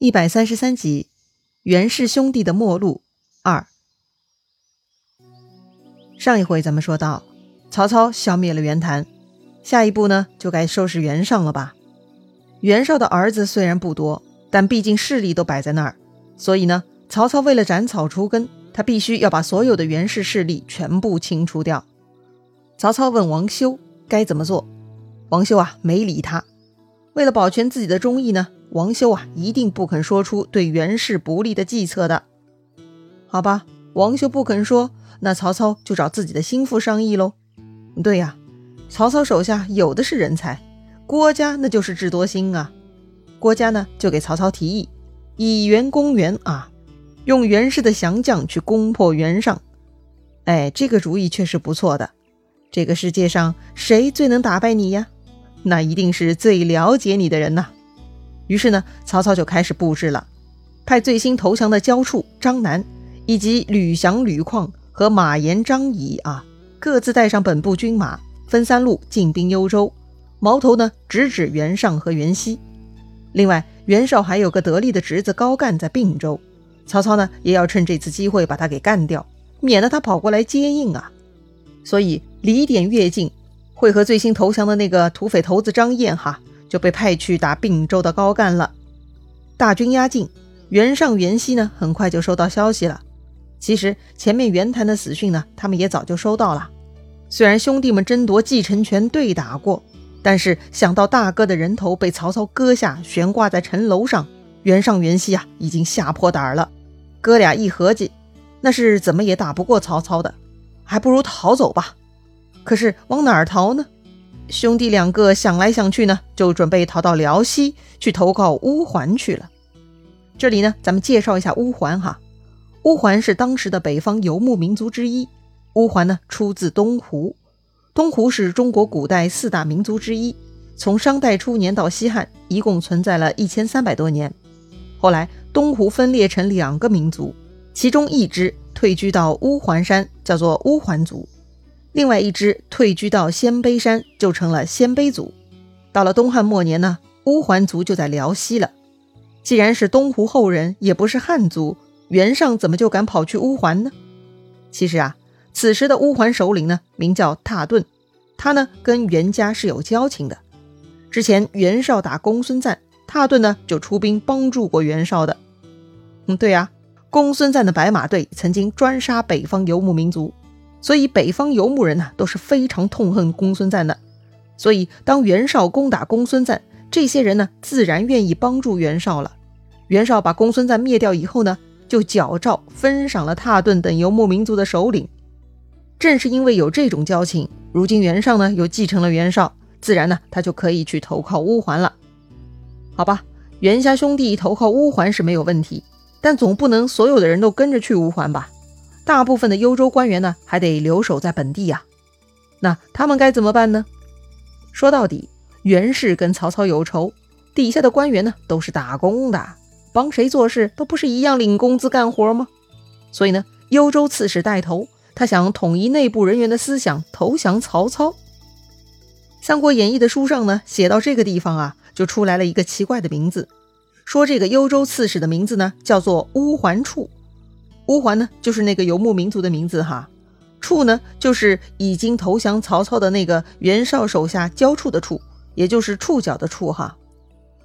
一百三十三集，袁氏兄弟的末路二。上一回咱们说到，曹操消灭了袁谭，下一步呢，就该收拾袁尚了吧？袁绍的儿子虽然不多，但毕竟势力都摆在那儿，所以呢，曹操为了斩草除根，他必须要把所有的袁氏势力全部清除掉。曹操问王修该怎么做，王修啊，没理他。为了保全自己的忠义呢？王修啊，一定不肯说出对袁氏不利的计策的，好吧？王修不肯说，那曹操就找自己的心腹商议喽。对呀，曹操手下有的是人才，郭嘉那就是智多星啊。郭嘉呢，就给曹操提议，以袁攻袁啊，用袁氏的降将去攻破袁尚。哎，这个主意确实不错的。这个世界上谁最能打败你呀？那一定是最了解你的人呐。于是呢，曹操就开始布置了，派最新投降的焦触、张南，以及吕翔、吕旷和马延、张仪啊，各自带上本部军马，分三路进兵幽州，矛头呢直指袁尚和袁熙。另外，袁绍还有个得力的侄子高干在并州，曹操呢也要趁这次机会把他给干掉，免得他跑过来接应啊。所以离点越近，会和最新投降的那个土匪头子张燕哈。就被派去打并州的高干了。大军压境，袁尚、袁熙呢，很快就收到消息了。其实前面袁谭的死讯呢，他们也早就收到了。虽然兄弟们争夺继承权对打过，但是想到大哥的人头被曹操割下，悬挂在城楼上，袁尚、袁熙啊，已经吓破胆了。哥俩一合计，那是怎么也打不过曹操的，还不如逃走吧。可是往哪儿逃呢？兄弟两个想来想去呢，就准备逃到辽西去投靠乌桓去了。这里呢，咱们介绍一下乌桓哈。乌桓是当时的北方游牧民族之一。乌桓呢，出自东胡。东胡是中国古代四大民族之一，从商代初年到西汉，一共存在了一千三百多年。后来东胡分裂成两个民族，其中一支退居到乌桓山，叫做乌桓族。另外一支退居到鲜卑山，就成了鲜卑族。到了东汉末年呢，乌桓族就在辽西了。既然是东胡后人，也不是汉族，袁尚怎么就敢跑去乌桓呢？其实啊，此时的乌桓首领呢，名叫蹋顿，他呢跟袁家是有交情的。之前袁绍打公孙瓒，蹋顿呢就出兵帮助过袁绍的。嗯，对呀，公孙瓒的白马队曾经专杀北方游牧民族。所以北方游牧人呢都是非常痛恨公孙瓒的，所以当袁绍攻打公孙瓒，这些人呢自然愿意帮助袁绍了。袁绍把公孙瓒灭掉以后呢，就矫诏封赏了蹋顿等游牧民族的首领。正是因为有这种交情，如今袁尚呢又继承了袁绍，自然呢他就可以去投靠乌桓了。好吧，袁家兄弟投靠乌桓是没有问题，但总不能所有的人都跟着去乌桓吧？大部分的幽州官员呢，还得留守在本地呀。那他们该怎么办呢？说到底，袁氏跟曹操有仇，底下的官员呢都是打工的，帮谁做事都不是一样领工资干活吗？所以呢，幽州刺史带头，他想统一内部人员的思想，投降曹操。《三国演义》的书上呢，写到这个地方啊，就出来了一个奇怪的名字，说这个幽州刺史的名字呢，叫做乌桓处。乌桓呢，就是那个游牧民族的名字哈。处呢，就是已经投降曹操的那个袁绍手下焦处的处，也就是触角的触哈。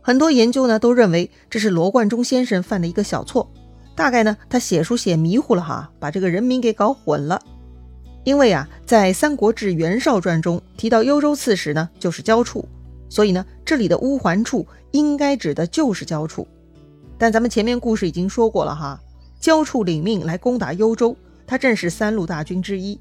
很多研究呢都认为这是罗贯中先生犯的一个小错，大概呢他写书写迷糊了哈，把这个人名给搞混了。因为啊，在《三国志袁绍传》中提到幽州刺史呢就是焦处，所以呢这里的乌桓处应该指的就是焦处。但咱们前面故事已经说过了哈。焦处领命来攻打幽州，他正是三路大军之一。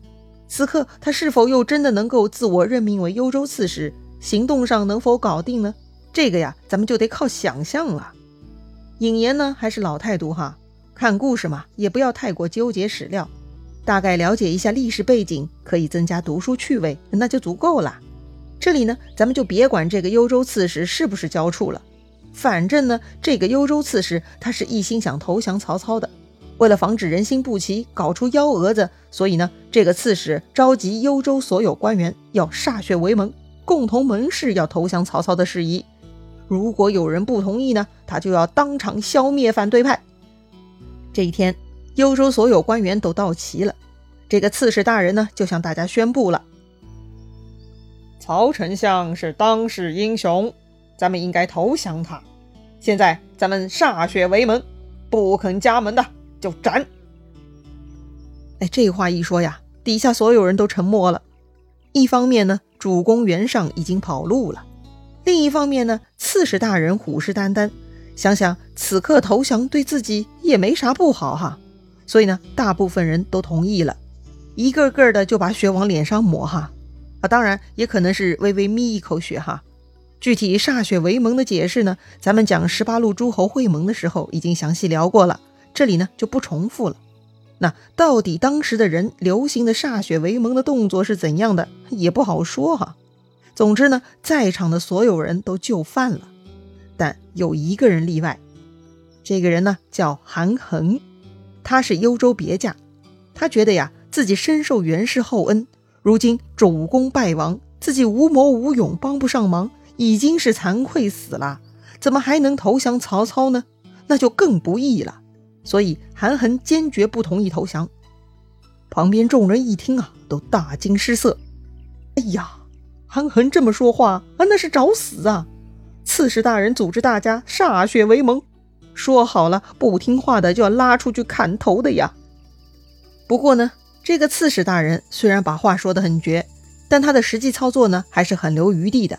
此刻他是否又真的能够自我任命为幽州刺史？行动上能否搞定呢？这个呀，咱们就得靠想象了。尹岩呢，还是老态度哈。看故事嘛，也不要太过纠结史料，大概了解一下历史背景，可以增加读书趣味，那就足够了。这里呢，咱们就别管这个幽州刺史是不是焦处了，反正呢，这个幽州刺史他是一心想投降曹操的。为了防止人心不齐，搞出幺蛾子，所以呢，这个刺史召集幽州所有官员，要歃血为盟，共同盟誓要投降曹操的事宜。如果有人不同意呢，他就要当场消灭反对派。这一天，幽州所有官员都到齐了，这个刺史大人呢，就向大家宣布了：曹丞相是当世英雄，咱们应该投降他。现在咱们歃血为盟，不肯加盟的就斩。哎，这话一说呀，底下所有人都沉默了。一方面呢，主公袁尚已经跑路了；另一方面呢，刺史大人虎视眈眈，想想此刻投降对自己也没啥不好哈。所以呢，大部分人都同意了，一个个的就把血往脸上抹哈。啊，当然也可能是微微眯一口血哈。具体歃血为盟的解释呢，咱们讲十八路诸侯会盟的时候已经详细聊过了，这里呢就不重复了。那到底当时的人流行的歃血为盟的动作是怎样的，也不好说哈。总之呢，在场的所有人都就范了，但有一个人例外，这个人呢叫韩衡，他是幽州别驾，他觉得呀自己深受袁氏厚恩，如今主公败亡，自己无谋无勇，帮不上忙。已经是惭愧死了，怎么还能投降曹操呢？那就更不义了。所以韩衡坚决不同意投降。旁边众人一听啊，都大惊失色。哎呀，韩衡这么说话啊，那是找死啊！刺史大人组织大家歃血为盟，说好了不听话的就要拉出去砍头的呀。不过呢，这个刺史大人虽然把话说得很绝，但他的实际操作呢，还是很留余地的。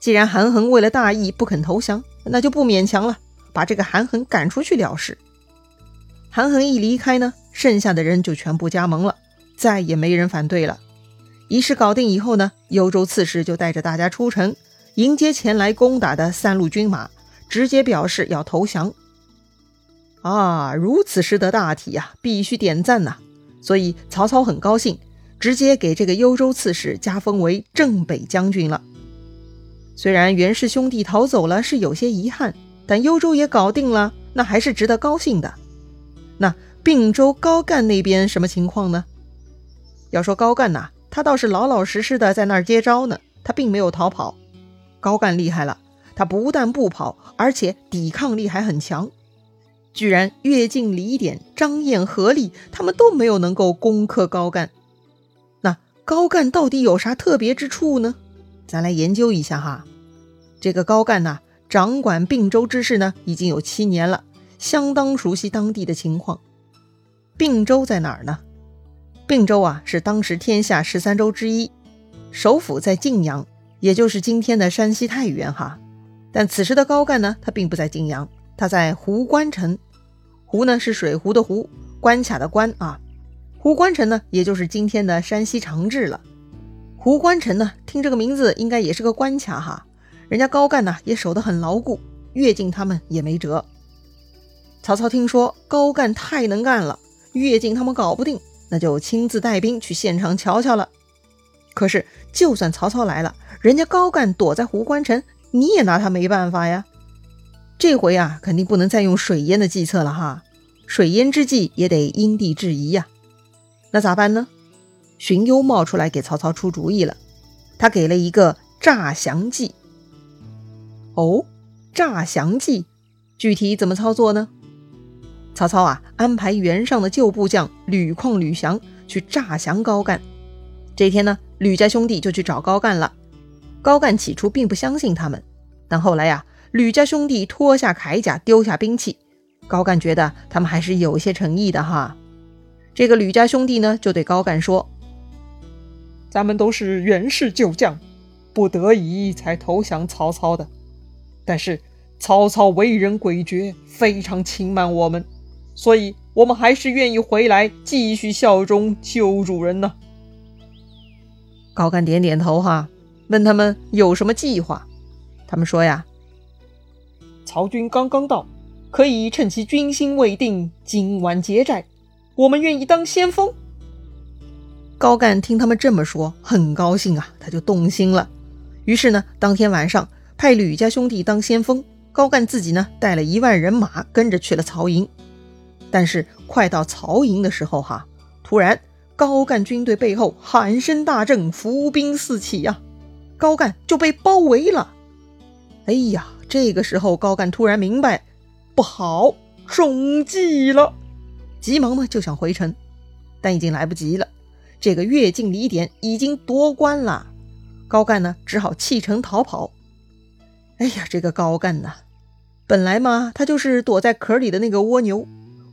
既然韩衡为了大义不肯投降，那就不勉强了，把这个韩衡赶出去了事。韩恒一离开呢，剩下的人就全部加盟了，再也没人反对了。仪式搞定以后呢，幽州刺史就带着大家出城迎接前来攻打的三路军马，直接表示要投降。啊，如此识得大体呀，必须点赞呐！所以曹操很高兴，直接给这个幽州刺史加封为正北将军了。虽然袁氏兄弟逃走了是有些遗憾，但幽州也搞定了，那还是值得高兴的。那并州高干那边什么情况呢？要说高干呐，他倒是老老实实的在那儿接招呢，他并没有逃跑。高干厉害了，他不但不跑，而且抵抗力还很强，居然乐进、李典、张燕、何力他们都没有能够攻克高干。那高干到底有啥特别之处呢？咱来研究一下哈，这个高干呐，掌管并州之事呢，已经有七年了，相当熟悉当地的情况。并州在哪儿呢？并州啊，是当时天下十三州之一，首府在晋阳，也就是今天的山西太原哈。但此时的高干呢，他并不在晋阳，他在壶关城。壶呢是水壶的壶，关卡的关啊。壶关城呢，也就是今天的山西长治了。壶关城呢，听这个名字应该也是个关卡哈。人家高干呢也守得很牢固，越进他们也没辙。曹操听说高干太能干了，乐进他们搞不定，那就亲自带兵去现场瞧瞧了。可是就算曹操来了，人家高干躲在壶关城，你也拿他没办法呀。这回啊，肯定不能再用水淹的计策了哈。水淹之计也得因地制宜呀。那咋办呢？荀攸冒出来给曹操出主意了，他给了一个诈降计。哦，诈降计，具体怎么操作呢？曹操啊，安排袁尚的旧部将吕旷、吕翔去诈降高干。这天呢，吕家兄弟就去找高干了。高干起初并不相信他们，但后来呀，吕家兄弟脱下铠甲，丢下兵器，高干觉得他们还是有些诚意的哈。这个吕家兄弟呢，就对高干说。咱们都是袁氏旧将，不得已才投降曹操的。但是曹操为人诡谲，非常轻慢我们，所以我们还是愿意回来继续效忠旧主人呢。高干点点头，哈，问他们有什么计划。他们说呀：“曹军刚刚到，可以趁其军心未定，今晚劫寨。我们愿意当先锋。”高干听他们这么说，很高兴啊，他就动心了。于是呢，当天晚上派吕家兄弟当先锋，高干自己呢带了一万人马跟着去了曹营。但是快到曹营的时候，哈，突然高干军队背后喊声大震，伏兵四起呀，高干就被包围了。哎呀，这个时候高干突然明白，不好，中计了，急忙呢就想回城，但已经来不及了。这个越境离点已经夺关了，高干呢只好弃城逃跑。哎呀，这个高干呐，本来嘛他就是躲在壳里的那个蜗牛，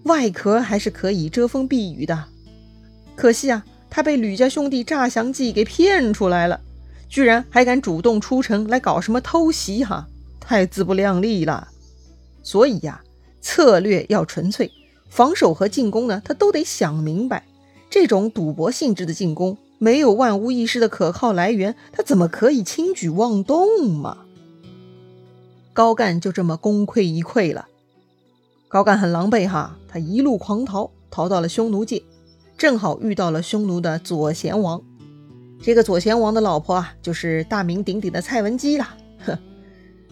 外壳还是可以遮风避雨的。可惜啊，他被吕家兄弟诈降计给骗出来了，居然还敢主动出城来搞什么偷袭哈，太自不量力了。所以呀，策略要纯粹，防守和进攻呢，他都得想明白。这种赌博性质的进攻，没有万无一失的可靠来源，他怎么可以轻举妄动嘛？高干就这么功亏一篑了。高干很狼狈哈，他一路狂逃，逃到了匈奴界，正好遇到了匈奴的左贤王。这个左贤王的老婆啊，就是大名鼎鼎的蔡文姬啦。哼，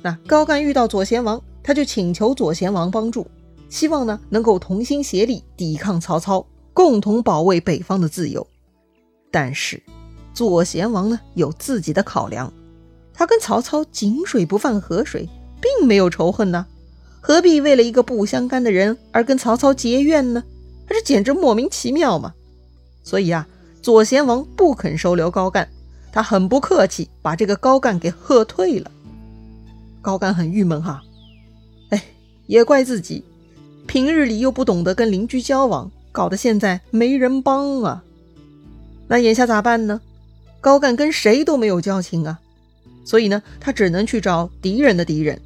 那高干遇到左贤王，他就请求左贤王帮助，希望呢能够同心协力抵抗曹操。共同保卫北方的自由，但是左贤王呢有自己的考量，他跟曹操井水不犯河水，并没有仇恨呢，何必为了一个不相干的人而跟曹操结怨呢？这简直莫名其妙嘛！所以啊，左贤王不肯收留高干，他很不客气，把这个高干给喝退了。高干很郁闷哈，哎，也怪自己，平日里又不懂得跟邻居交往。搞得现在没人帮啊！那眼下咋办呢？高干跟谁都没有交情啊，所以呢，他只能去找敌人的敌人。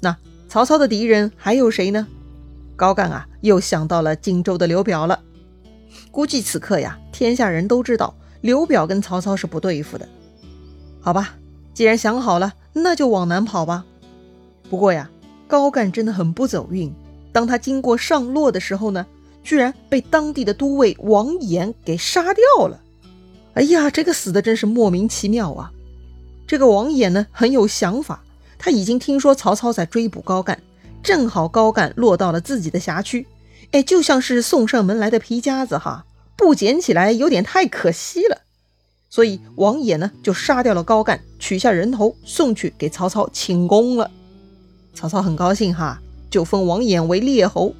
那曹操的敌人还有谁呢？高干啊，又想到了荆州的刘表了。估计此刻呀，天下人都知道刘表跟曹操是不对付的。好吧，既然想好了，那就往南跑吧。不过呀，高干真的很不走运。当他经过上洛的时候呢？居然被当地的都尉王衍给杀掉了！哎呀，这个死的真是莫名其妙啊！这个王衍呢很有想法，他已经听说曹操在追捕高干，正好高干落到了自己的辖区，哎，就像是送上门来的皮夹子哈，不捡起来有点太可惜了。所以王衍呢就杀掉了高干，取下人头送去给曹操请功了。曹操很高兴哈，就封王衍为列侯。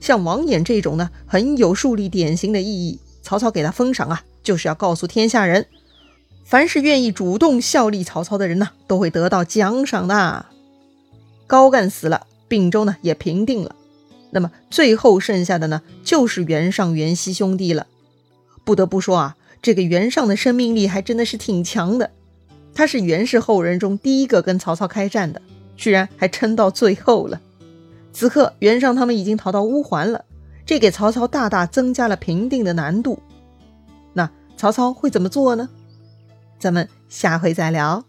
像王衍这种呢，很有树立典型的意义。曹操给他封赏啊，就是要告诉天下人，凡是愿意主动效力曹操的人呢，都会得到奖赏的。高干死了，并州呢也平定了。那么最后剩下的呢，就是袁尚、袁熙兄弟了。不得不说啊，这个袁尚的生命力还真的是挺强的。他是袁氏后人中第一个跟曹操开战的，居然还撑到最后了。此刻，袁尚他们已经逃到乌桓了，这给曹操大大增加了平定的难度。那曹操会怎么做呢？咱们下回再聊。